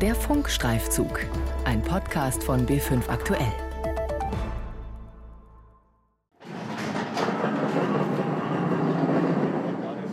Der Funkstreifzug, ein Podcast von B5 Aktuell.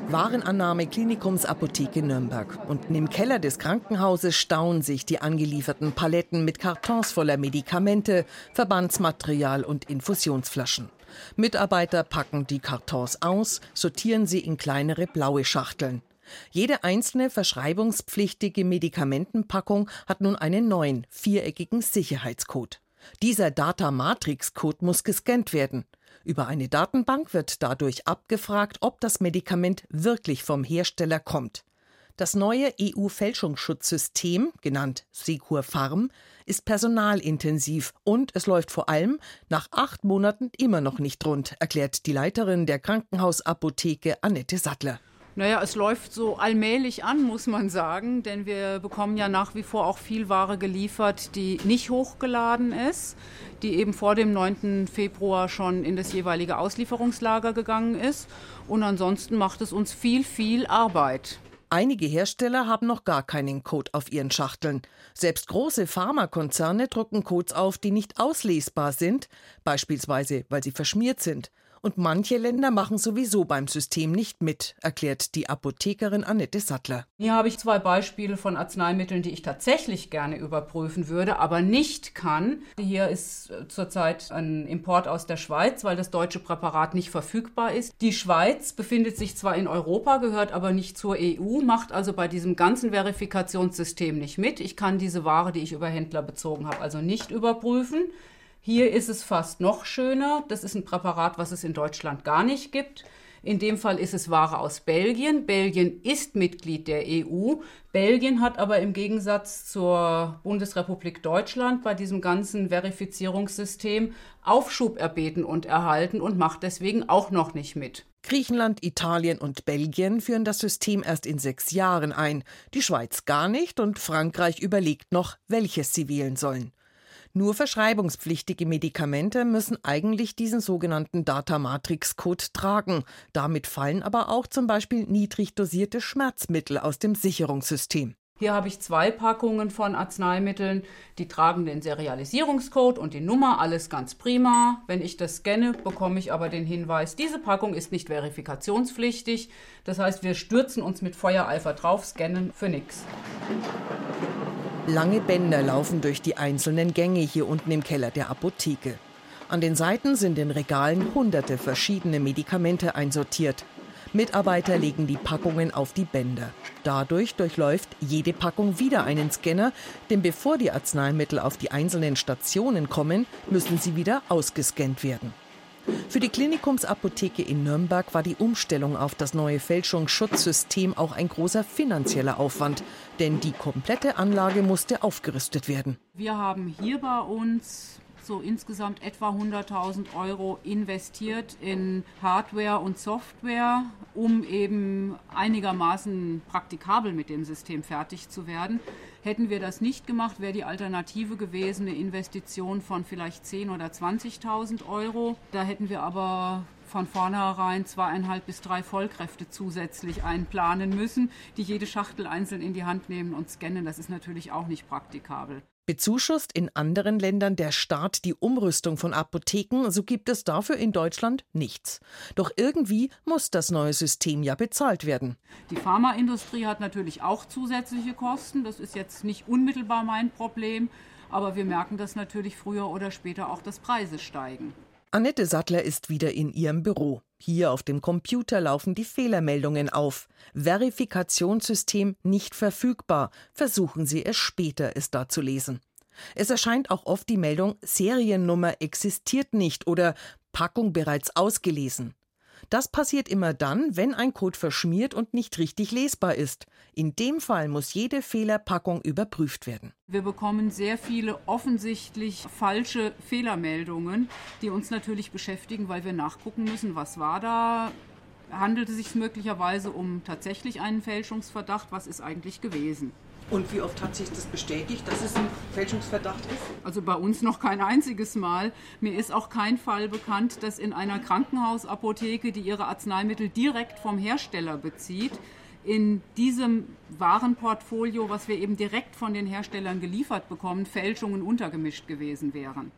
Warenannahme Klinikumsapotheke Nürnberg. Unten im Keller des Krankenhauses stauen sich die angelieferten Paletten mit Kartons voller Medikamente, Verbandsmaterial und Infusionsflaschen. Mitarbeiter packen die Kartons aus, sortieren sie in kleinere blaue Schachteln. Jede einzelne verschreibungspflichtige Medikamentenpackung hat nun einen neuen, viereckigen Sicherheitscode. Dieser Data Matrix Code muss gescannt werden. Über eine Datenbank wird dadurch abgefragt, ob das Medikament wirklich vom Hersteller kommt. Das neue EU-Fälschungsschutzsystem, genannt Secur Farm, ist personalintensiv und es läuft vor allem nach acht Monaten immer noch nicht rund, erklärt die Leiterin der Krankenhausapotheke Annette Sattler. Naja, es läuft so allmählich an, muss man sagen, denn wir bekommen ja nach wie vor auch viel Ware geliefert, die nicht hochgeladen ist, die eben vor dem 9. Februar schon in das jeweilige Auslieferungslager gegangen ist. Und ansonsten macht es uns viel, viel Arbeit. Einige Hersteller haben noch gar keinen Code auf ihren Schachteln. Selbst große Pharmakonzerne drucken Codes auf, die nicht auslesbar sind, beispielsweise weil sie verschmiert sind. Und manche Länder machen sowieso beim System nicht mit, erklärt die Apothekerin Annette Sattler. Hier habe ich zwei Beispiele von Arzneimitteln, die ich tatsächlich gerne überprüfen würde, aber nicht kann. Hier ist äh, zurzeit ein Import aus der Schweiz, weil das deutsche Präparat nicht verfügbar ist. Die Schweiz befindet sich zwar in Europa, gehört aber nicht zur EU, macht also bei diesem ganzen Verifikationssystem nicht mit. Ich kann diese Ware, die ich über Händler bezogen habe, also nicht überprüfen. Hier ist es fast noch schöner. Das ist ein Präparat, was es in Deutschland gar nicht gibt. In dem Fall ist es Ware aus Belgien. Belgien ist Mitglied der EU. Belgien hat aber im Gegensatz zur Bundesrepublik Deutschland bei diesem ganzen Verifizierungssystem Aufschub erbeten und erhalten und macht deswegen auch noch nicht mit. Griechenland, Italien und Belgien führen das System erst in sechs Jahren ein, die Schweiz gar nicht und Frankreich überlegt noch, welches sie wählen sollen. Nur verschreibungspflichtige Medikamente müssen eigentlich diesen sogenannten Data Matrix Code tragen. Damit fallen aber auch zum Beispiel niedrig dosierte Schmerzmittel aus dem Sicherungssystem. Hier habe ich zwei Packungen von Arzneimitteln, die tragen den Serialisierungscode und die Nummer, alles ganz prima. Wenn ich das scanne, bekomme ich aber den Hinweis, diese Packung ist nicht verifikationspflichtig. Das heißt, wir stürzen uns mit Feuereifer drauf, scannen für nichts. Lange Bänder laufen durch die einzelnen Gänge hier unten im Keller der Apotheke. An den Seiten sind in Regalen hunderte verschiedene Medikamente einsortiert. Mitarbeiter legen die Packungen auf die Bänder. Dadurch durchläuft jede Packung wieder einen Scanner, denn bevor die Arzneimittel auf die einzelnen Stationen kommen, müssen sie wieder ausgescannt werden. Für die Klinikumsapotheke in Nürnberg war die Umstellung auf das neue Fälschungsschutzsystem auch ein großer finanzieller Aufwand, denn die komplette Anlage musste aufgerüstet werden. Wir haben hier bei uns so insgesamt etwa 100.000 Euro investiert in Hardware und Software, um eben einigermaßen praktikabel mit dem System fertig zu werden. Hätten wir das nicht gemacht, wäre die Alternative gewesen eine Investition von vielleicht 10.000 oder 20.000 Euro. Da hätten wir aber von vornherein zweieinhalb bis drei Vollkräfte zusätzlich einplanen müssen, die jede Schachtel einzeln in die Hand nehmen und scannen. Das ist natürlich auch nicht praktikabel. Bezuschusst in anderen Ländern der Staat die Umrüstung von Apotheken, so gibt es dafür in Deutschland nichts. Doch irgendwie muss das neue System ja bezahlt werden. Die Pharmaindustrie hat natürlich auch zusätzliche Kosten. Das ist jetzt nicht unmittelbar mein Problem, aber wir merken das natürlich früher oder später auch, dass Preise steigen. Annette Sattler ist wieder in ihrem Büro. Hier auf dem Computer laufen die Fehlermeldungen auf. Verifikationssystem nicht verfügbar. Versuchen Sie es später, es da zu lesen. Es erscheint auch oft die Meldung Seriennummer existiert nicht oder Packung bereits ausgelesen. Das passiert immer dann, wenn ein Code verschmiert und nicht richtig lesbar ist. In dem Fall muss jede Fehlerpackung überprüft werden. Wir bekommen sehr viele offensichtlich falsche Fehlermeldungen, die uns natürlich beschäftigen, weil wir nachgucken müssen, was war da, handelt es sich möglicherweise um tatsächlich einen Fälschungsverdacht, was ist eigentlich gewesen. Und wie oft hat sich das bestätigt, dass es ein Fälschungsverdacht ist? Also bei uns noch kein einziges Mal. Mir ist auch kein Fall bekannt, dass in einer Krankenhausapotheke, die ihre Arzneimittel direkt vom Hersteller bezieht, in diesem Warenportfolio, was wir eben direkt von den Herstellern geliefert bekommen, Fälschungen untergemischt gewesen wären.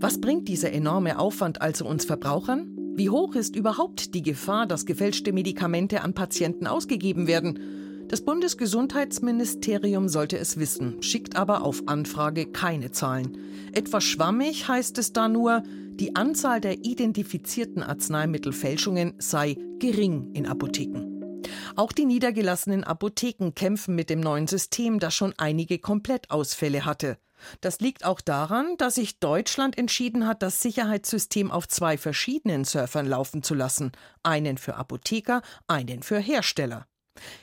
Was bringt dieser enorme Aufwand also uns Verbrauchern? Wie hoch ist überhaupt die Gefahr, dass gefälschte Medikamente an Patienten ausgegeben werden? Das Bundesgesundheitsministerium sollte es wissen, schickt aber auf Anfrage keine Zahlen. Etwas schwammig heißt es da nur, die Anzahl der identifizierten Arzneimittelfälschungen sei gering in Apotheken. Auch die niedergelassenen Apotheken kämpfen mit dem neuen System, das schon einige Komplettausfälle hatte. Das liegt auch daran, dass sich Deutschland entschieden hat, das Sicherheitssystem auf zwei verschiedenen Surfern laufen zu lassen, einen für Apotheker, einen für Hersteller.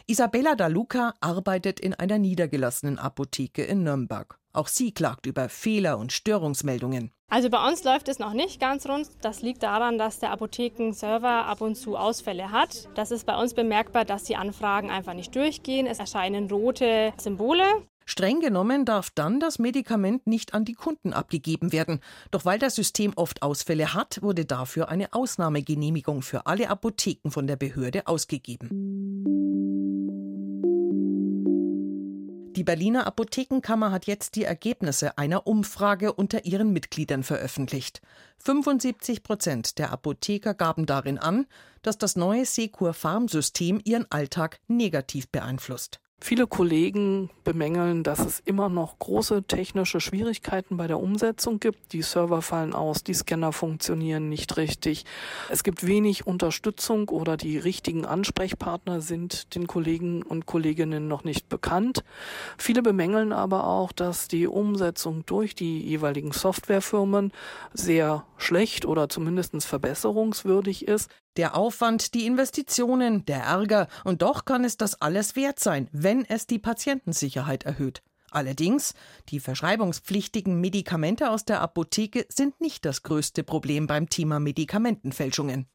Isabella Daluca arbeitet in einer niedergelassenen Apotheke in Nürnberg. Auch sie klagt über Fehler und Störungsmeldungen. Also bei uns läuft es noch nicht ganz rund. Das liegt daran, dass der Apothekenserver ab und zu Ausfälle hat. Das ist bei uns bemerkbar, dass die Anfragen einfach nicht durchgehen. Es erscheinen rote Symbole. Streng genommen darf dann das Medikament nicht an die Kunden abgegeben werden. Doch weil das System oft Ausfälle hat, wurde dafür eine Ausnahmegenehmigung für alle Apotheken von der Behörde ausgegeben. Die Berliner Apothekenkammer hat jetzt die Ergebnisse einer Umfrage unter ihren Mitgliedern veröffentlicht. 75 Prozent der Apotheker gaben darin an, dass das neue Secur Farm-System ihren Alltag negativ beeinflusst. Viele Kollegen bemängeln, dass es immer noch große technische Schwierigkeiten bei der Umsetzung gibt. Die Server fallen aus, die Scanner funktionieren nicht richtig. Es gibt wenig Unterstützung oder die richtigen Ansprechpartner sind den Kollegen und Kolleginnen noch nicht bekannt. Viele bemängeln aber auch, dass die Umsetzung durch die jeweiligen Softwarefirmen sehr schlecht oder zumindest verbesserungswürdig ist. Der Aufwand, die Investitionen, der Ärger, und doch kann es das alles wert sein, wenn es die Patientensicherheit erhöht. Allerdings, die verschreibungspflichtigen Medikamente aus der Apotheke sind nicht das größte Problem beim Thema Medikamentenfälschungen.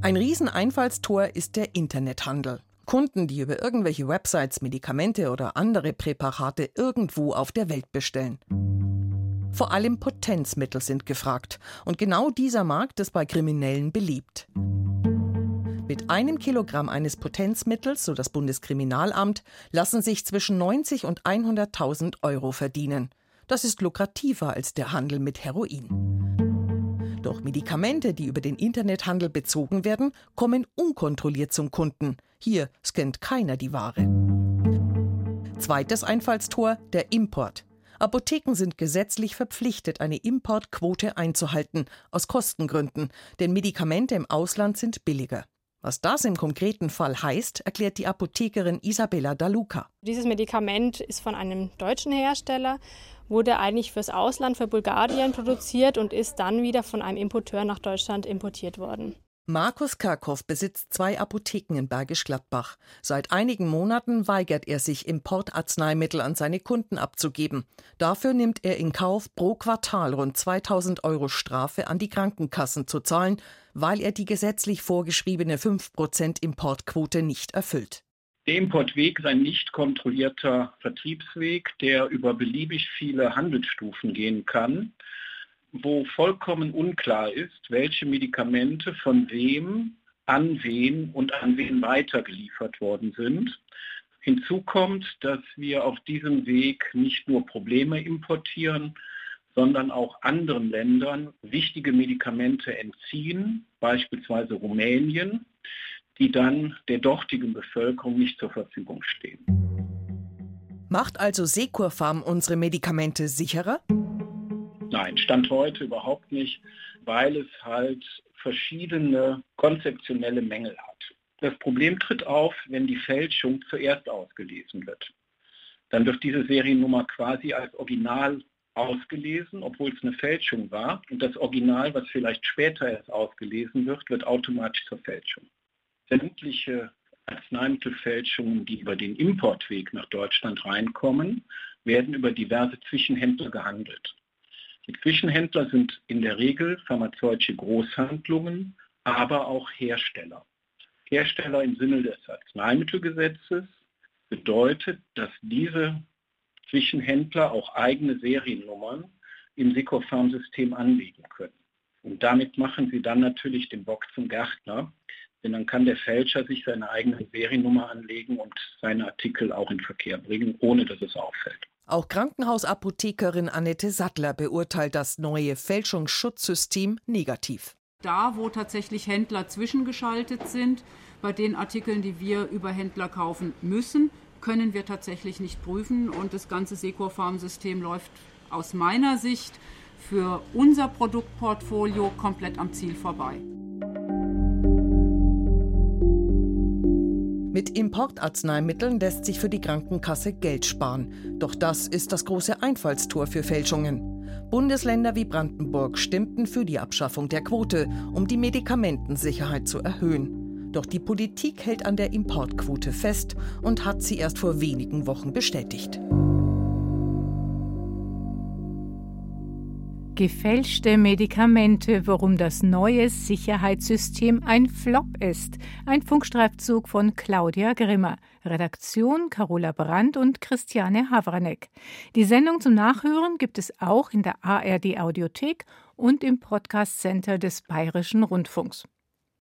Ein Rieseneinfallstor ist der Internethandel. Kunden, die über irgendwelche Websites Medikamente oder andere Präparate irgendwo auf der Welt bestellen. Vor allem Potenzmittel sind gefragt. Und genau dieser Markt ist bei Kriminellen beliebt. Mit einem Kilogramm eines Potenzmittels, so das Bundeskriminalamt, lassen sich zwischen 90 und 100.000 Euro verdienen. Das ist lukrativer als der Handel mit Heroin. Doch Medikamente, die über den Internethandel bezogen werden, kommen unkontrolliert zum Kunden. Hier scannt keiner die Ware. Zweites Einfallstor, der Import. Apotheken sind gesetzlich verpflichtet, eine Importquote einzuhalten, aus Kostengründen, denn Medikamente im Ausland sind billiger. Was das im konkreten Fall heißt, erklärt die Apothekerin Isabella Daluca. Dieses Medikament ist von einem deutschen Hersteller, wurde eigentlich fürs Ausland, für Bulgarien produziert und ist dann wieder von einem Importeur nach Deutschland importiert worden. Markus Kerkhoff besitzt zwei Apotheken in Bergisch Gladbach. Seit einigen Monaten weigert er sich, Importarzneimittel an seine Kunden abzugeben. Dafür nimmt er in Kauf, pro Quartal rund 2000 Euro Strafe an die Krankenkassen zu zahlen, weil er die gesetzlich vorgeschriebene 5% Importquote nicht erfüllt. Der Importweg ist ein nicht kontrollierter Vertriebsweg, der über beliebig viele Handelsstufen gehen kann wo vollkommen unklar ist, welche Medikamente von wem, an wen und an wen weitergeliefert worden sind. Hinzu kommt, dass wir auf diesem Weg nicht nur Probleme importieren, sondern auch anderen Ländern wichtige Medikamente entziehen, beispielsweise Rumänien, die dann der dortigen Bevölkerung nicht zur Verfügung stehen. Macht also Securfarm unsere Medikamente sicherer? Nein, Stand heute überhaupt nicht, weil es halt verschiedene konzeptionelle Mängel hat. Das Problem tritt auf, wenn die Fälschung zuerst ausgelesen wird. Dann wird diese Seriennummer quasi als Original ausgelesen, obwohl es eine Fälschung war. Und das Original, was vielleicht später erst ausgelesen wird, wird automatisch zur Fälschung. Sämtliche Arzneimittelfälschungen, die über den Importweg nach Deutschland reinkommen, werden über diverse Zwischenhändler gehandelt. Die Zwischenhändler sind in der Regel pharmazeutische Großhandlungen, aber auch Hersteller. Hersteller im Sinne des Arzneimittelgesetzes bedeutet, dass diese Zwischenhändler auch eigene Seriennummern im Secofarm-System anlegen können. Und damit machen sie dann natürlich den Bock zum Gärtner, denn dann kann der Fälscher sich seine eigene Seriennummer anlegen und seine Artikel auch in Verkehr bringen, ohne dass es auffällt. Auch Krankenhausapothekerin Annette Sattler beurteilt das neue Fälschungsschutzsystem negativ. Da, wo tatsächlich Händler zwischengeschaltet sind, bei den Artikeln, die wir über Händler kaufen müssen, können wir tatsächlich nicht prüfen und das ganze Secur-Farm-System läuft aus meiner Sicht für unser Produktportfolio komplett am Ziel vorbei. Mit Importarzneimitteln lässt sich für die Krankenkasse Geld sparen. Doch das ist das große Einfallstor für Fälschungen. Bundesländer wie Brandenburg stimmten für die Abschaffung der Quote, um die Medikamentensicherheit zu erhöhen. Doch die Politik hält an der Importquote fest und hat sie erst vor wenigen Wochen bestätigt. Gefälschte Medikamente, warum das neue Sicherheitssystem ein Flop ist. Ein Funkstreifzug von Claudia Grimmer. Redaktion Carola Brandt und Christiane Havranek. Die Sendung zum Nachhören gibt es auch in der ARD Audiothek und im Podcast Center des Bayerischen Rundfunks.